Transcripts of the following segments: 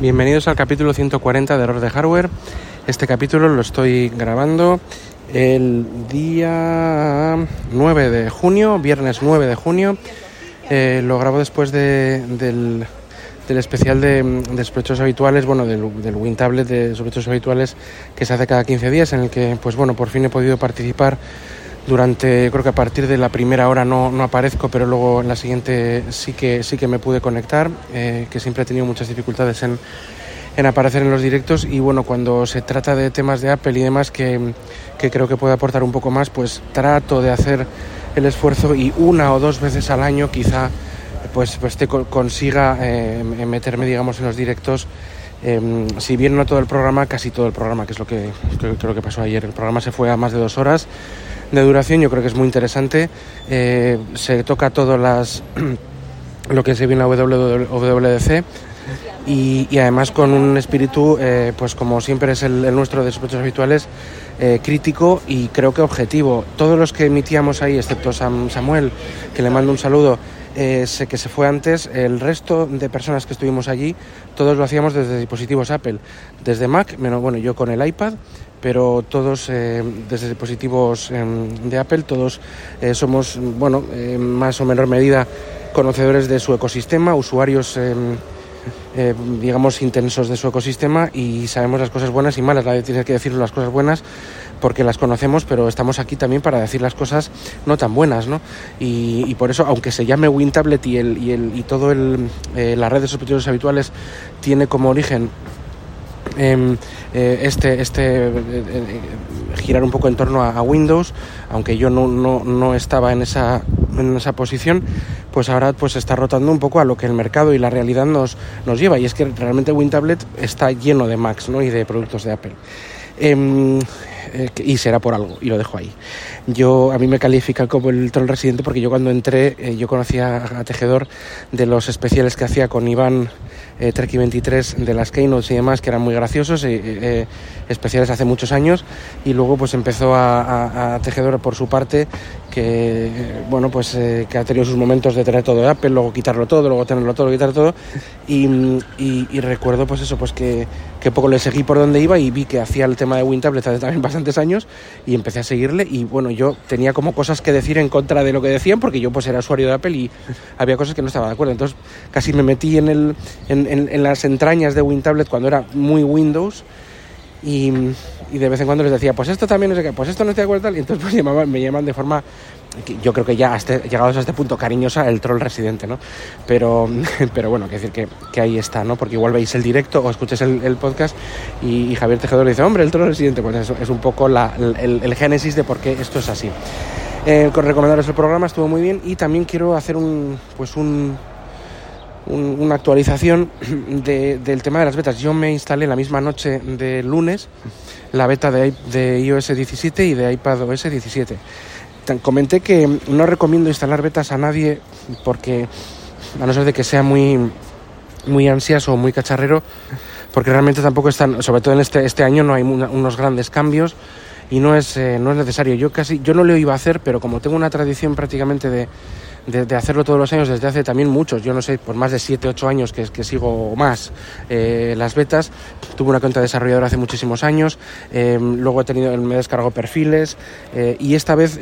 Bienvenidos al capítulo 140 de Error de Hardware. Este capítulo lo estoy grabando el día 9 de junio, viernes 9 de junio. Eh, lo grabo después de, del, del, especial de, de, habituales, bueno, del, del WinTablet de sospechosos habituales que se hace cada 15 días, en el que, pues bueno, por fin he podido participar durante, creo que a partir de la primera hora no, no aparezco, pero luego en la siguiente sí que, sí que me pude conectar, eh, que siempre he tenido muchas dificultades en, en aparecer en los directos y bueno, cuando se trata de temas de Apple y demás que, que creo que puede aportar un poco más, pues trato de hacer el esfuerzo y una o dos veces al año quizá pues, pues te consiga eh, meterme digamos en los directos eh, si bien no todo el programa, casi todo el programa, que es lo que creo, creo, que pasó ayer. El programa se fue a más de dos horas de duración, yo creo que es muy interesante. Eh, se toca todas las lo que se viene en la WWDC y, además con un espíritu, eh, pues como siempre es el, nuestro de sospechosos habituales, eh, crítico y creo que objetivo. Todos los que emitíamos ahí, excepto Sam, Samuel, que le mando un saludo, sé que se fue antes, el resto de personas que estuvimos allí, todos lo hacíamos desde dispositivos Apple, desde Mac, menos bueno, yo con el iPad, pero todos eh, desde dispositivos eh, de Apple, todos eh, somos, bueno, más o menor medida conocedores de su ecosistema, usuarios, digamos, intensos de su ecosistema y sabemos las cosas buenas y malas. Nadie tiene que decir las cosas buenas porque las conocemos, pero estamos aquí también para decir las cosas no tan buenas, ¿no? Y, y por eso, aunque se llame WinTablet y, el, y, el, y todo el, la red de sospechosos habituales tiene como origen eh, este, este eh, girar un poco en torno a, Windows, aunque yo no, no, no estaba en esa, en esa posición, pues ahora pues está rotando un poco a lo que el mercado y la realidad nos, nos lleva. Y es que realmente WinTablet está lleno de Macs ¿no? y de productos de Apple. Eh, eh, y será por algo, y lo dejo ahí. Yo, a mí me califica como el troll residente porque yo cuando entré, eh, yo conocía a, Tejedor de los especiales que hacía con Iván eh, Treki 23 de las Keynotes y demás, que eran muy graciosos, eh, especiales hace muchos años, y luego pues empezó a Tejedor por su parte, que bueno, pues que ha tenido sus momentos de tener todo de Apple, luego quitarlo todo, luego tenerlo todo, quitarlo todo, y, y, y recuerdo pues eso, pues que, poco le seguí por donde iba y vi que hacía el tema de WinTablet hace también bastantes años y empecé a seguirle y bueno, yo tenía como cosas que decir en contra de lo que decían porque yo pues era usuario de Apple y había cosas que no estaba de acuerdo. Entonces casi me metí en, en las entrañas de WinTablet cuando era muy Windows y, de vez en cuando les decía, pues esto también no sé qué, pues esto no estoy de acuerdo, y entonces pues me llaman de forma, yo creo que ya hasta, llegados a este punto cariñosa, el troll residente, ¿no? Pero, pero bueno, quiero decir que, que, ahí está, ¿no? Porque igual veis el directo o escucháis el, podcast y, Javier Tejedor dice, hombre, el troll residente, pues eso es un poco la, el, el, génesis de por qué esto es así. Eh, recomendaros el programa, estuvo muy bien y también quiero hacer un, pues un, un, una actualización de, del tema de las betas. Yo me instalé la misma noche de lunes la beta de, de iOS 17 y de iPadOS 17. Comenté que no recomiendo instalar betas a nadie porque, a no ser de que sea muy, muy ansias o muy cacharrero, porque realmente tampoco están, sobre todo en este, este año no hay una, unos grandes cambios y no es, eh, no es necesario. Yo casi, yo no lo iba a hacer, pero como tengo una tradición prácticamente de, de, hacerlo todos los años desde hace también muchos, yo no sé, por más de 7, 8 años que, que sigo más eh, las betas. Tuve una cuenta desarrolladora hace muchísimos años, eh, luego he tenido, me descargo perfiles eh, y esta vez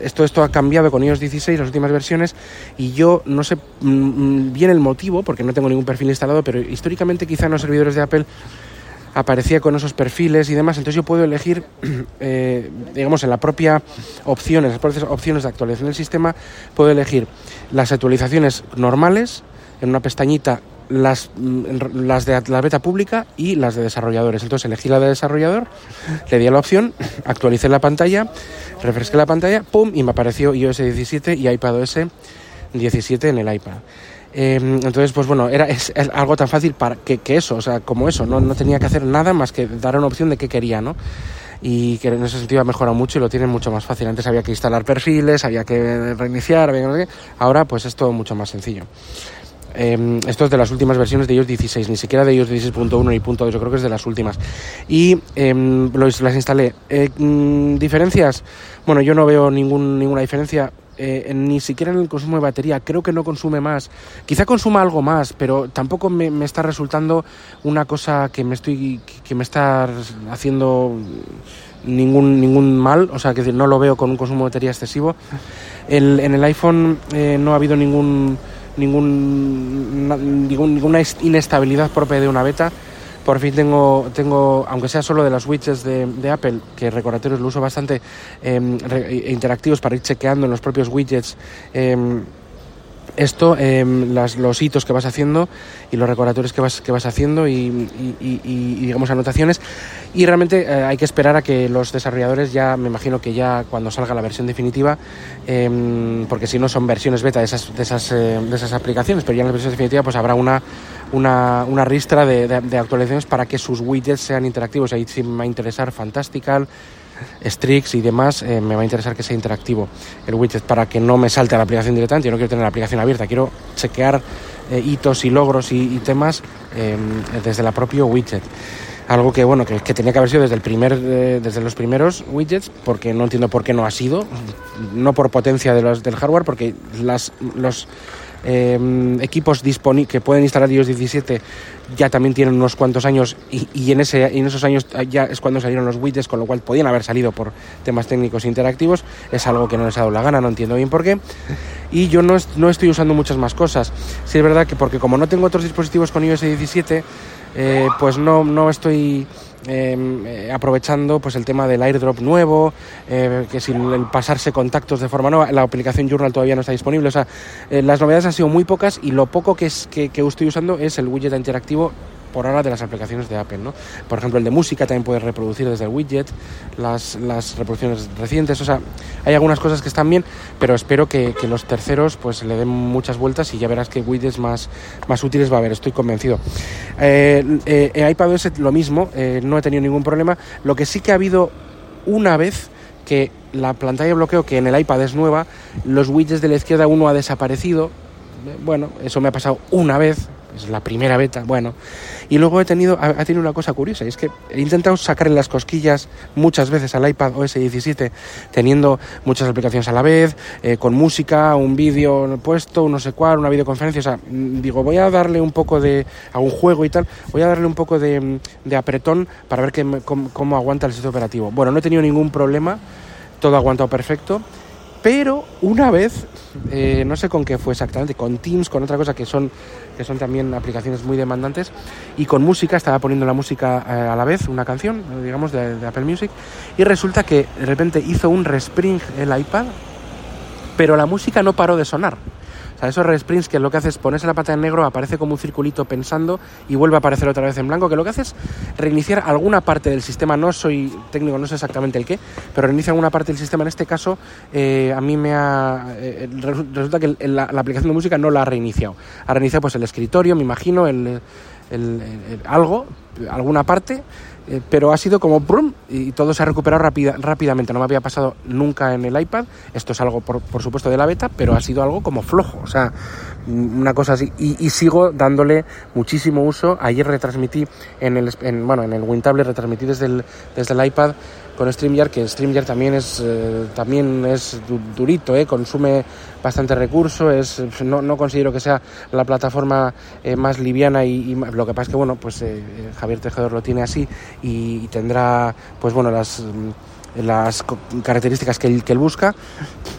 esto, esto ha cambiado con iOS 16, las últimas versiones, y yo no sé mm, bien el motivo, porque no tengo ningún perfil instalado, pero históricamente quizá en los servidores de Apple aparecía con esos perfiles y demás, entonces yo puedo elegir, eh, digamos, en la propia opción, en las propias opciones de actualización del sistema, puedo elegir las actualizaciones normales, en una pestañita las, las de la beta pública y las de desarrolladores. Entonces elegí la de desarrollador, le di a la opción, actualicé la pantalla, refresqué la pantalla, pum, y me apareció iOS 17 y iPadOS 17 en el iPad. Em, entonces, pues bueno, era es, algo tan fácil para que, eso, o sea, como eso, no, no tenía que hacer nada más que dar una opción de qué quería, ¿no? y que en ese sentido ha mejorado mucho y lo tienen mucho más fácil. Antes había que instalar perfiles, había que reiniciar, había que... ahora pues es todo mucho más sencillo. Eh, esto es de las últimas versiones de iOS 16, ni siquiera de iOS 16.1 ni .2, yo creo que es de las últimas. Y eh, las instalé. Eh, mm, ¿Diferencias? Bueno, yo no veo ningún, ninguna diferencia. Eh, ni siquiera en el consumo de batería, creo que no consume más. Quizá consuma algo más, pero tampoco me, está resultando una cosa que me estoy que me está haciendo ningún ningún mal, o sea, que no lo veo con un consumo de batería excesivo. En el iPhone eh, no ha habido ningún ningún, ninguna inestabilidad propia de una beta. Por fin tengo, tengo aunque sea solo de las widgets de, Apple, que recordatorios lo uso bastante, eh, interactivos para ir chequeando en los propios widgets. Eh, esto, eh, las, los hitos que vas haciendo y los recordatorios que vas, que vas haciendo y, y, y, y digamos anotaciones. Y realmente eh, hay que esperar a que los desarrolladores ya, me imagino que ya cuando salga la versión definitiva, eh, porque si no son versiones beta de esas, de esas, eh, de esas aplicaciones, pero ya en la versión definitiva pues habrá una, una, una ristra de, de, de, actualizaciones para que sus widgets sean interactivos. Ahí sí me va a interesar Fantastical, Strix y demás, eh, me va a interesar que sea interactivo el widget para que no me salte a la aplicación directamente. Yo no quiero tener la aplicación abierta, quiero chequear eh, hitos y logros y, temas eh, desde la propio widget. Algo que bueno que, que, tenía que haber sido desde el primer eh, desde los primeros widgets, porque no entiendo por qué no ha sido, no por potencia de los, del hardware, porque las, los eh, equipos que pueden instalar iOS 17 ya también tienen unos cuantos años y, en, ese, en esos años ya es cuando salieron los widgets, con lo cual podían haber salido por temas técnicos interactivos. Es algo que no les ha dado la gana, no entiendo bien por qué. Y yo no, estoy usando muchas más cosas. Sí es verdad que porque como no tengo otros dispositivos con iOS 17, eh, pues no estoy eh, aprovechando pues el tema del airdrop nuevo, eh, que sin el pasarse contactos de forma nueva, la aplicación Journal todavía no está disponible, o sea, eh, las novedades han sido muy pocas y lo poco que, es, que, que estoy usando es el widget interactivo por ahora de las aplicaciones de Apple, ¿no? Por ejemplo, el de música también puedes reproducir desde el widget, las, reproducciones recientes, o sea, hay algunas cosas que están bien, pero espero que, los terceros pues le den muchas vueltas y ya verás que widgets más, más útiles va a haber, estoy convencido. Eh, eh, en lo mismo, eh, no he tenido ningún problema, lo que sí que ha habido una vez que la pantalla de bloqueo que en el iPad es nueva, los widgets de la izquierda uno ha desaparecido, bueno, eso me ha pasado una vez, es la primera beta, bueno. Y luego he tenido, ha, tenido una cosa curiosa, es que he intentado sacar en las cosquillas muchas veces al iPad OS 17, teniendo muchas aplicaciones a la vez, eh, con música, un vídeo puesto, no sé cuál, una videoconferencia, o sea, digo, voy a darle un poco de, a juego y tal, voy a darle un poco de, de apretón para ver que, cómo, cómo aguanta el sistema operativo. Bueno, no he tenido ningún problema, todo ha aguantado perfecto, pero una vez, eh, no sé con qué fue exactamente, con Teams, con otra cosa que son, que son también aplicaciones muy demandantes, y con música, estaba poniendo la música eh, a la vez, una canción, digamos, de, de, Apple Music, y resulta que de repente hizo un respring el iPad, pero la música no paró de sonar. O sea, esos resprints que lo que hace es ponerse la pata en negro, aparece como un circulito pensando y vuelve a aparecer otra vez en blanco, que lo que hace es reiniciar alguna parte del sistema, no soy técnico, no sé exactamente el qué, pero reinicia alguna parte del sistema. En este caso, eh, a mí me ha... Eh, resulta que la, aplicación de música no la ha reiniciado. Ha reiniciado pues el escritorio, me imagino, el, el algo, alguna parte, eh, pero ha sido como brum y todo se ha recuperado rápida, rápidamente. No me había pasado nunca en el iPad. Esto es algo, por, por, supuesto, de la beta, pero ha sido algo como flojo. O sea, una cosa así. Y, y sigo dándole muchísimo uso. Ayer retransmití en el, en, bueno, en el WinTable, retransmití desde el, desde el iPad con StreamYard, que StreamYard también es, eh, también es durito, eh, consume bastante recurso, es, no, no, considero que sea la plataforma eh, más liviana y, y, lo que pasa es que, bueno, pues Javier Tejedor lo tiene así y, tendrá, pues bueno, las las características que él, que él busca,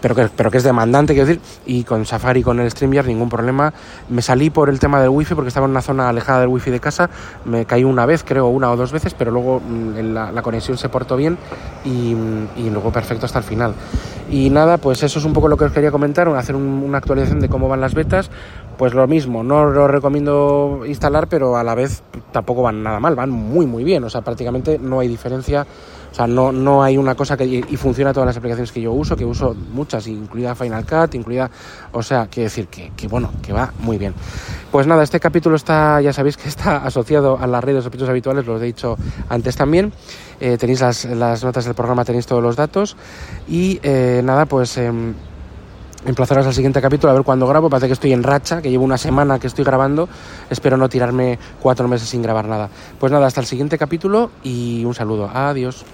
pero que, pero que es demandante, quiero decir, y con Safari, con el StreamYard, ningún problema. Me salí por el tema del wifi porque estaba en una zona alejada del wifi de casa, me caí una vez, creo, una o dos veces, pero luego mm, la, conexión se portó bien y, y, luego perfecto hasta el final. Y nada, pues eso es un poco lo que os quería comentar, hacer un, una actualización de cómo van las betas. Pues lo mismo, no lo recomiendo instalar, pero a la vez tampoco van nada mal, van muy muy bien, o sea, prácticamente no hay diferencia O sea, no, no hay una cosa que y funciona todas las aplicaciones que yo uso, que uso muchas, incluida Final Cut, incluida, o sea, quiero decir que, que bueno, que va muy bien. Pues nada, este capítulo está, ya sabéis que está asociado a las redes de sospechosos habituales, lo he dicho antes también. Eh, tenéis las, las, notas del programa, tenéis todos los datos. Y eh, nada, pues eh, emplazaros al siguiente capítulo a ver cuándo grabo. Parece que estoy en racha, que llevo una semana que estoy grabando. Espero no tirarme cuatro meses sin grabar nada. Pues nada, hasta el siguiente capítulo y un saludo. Adiós.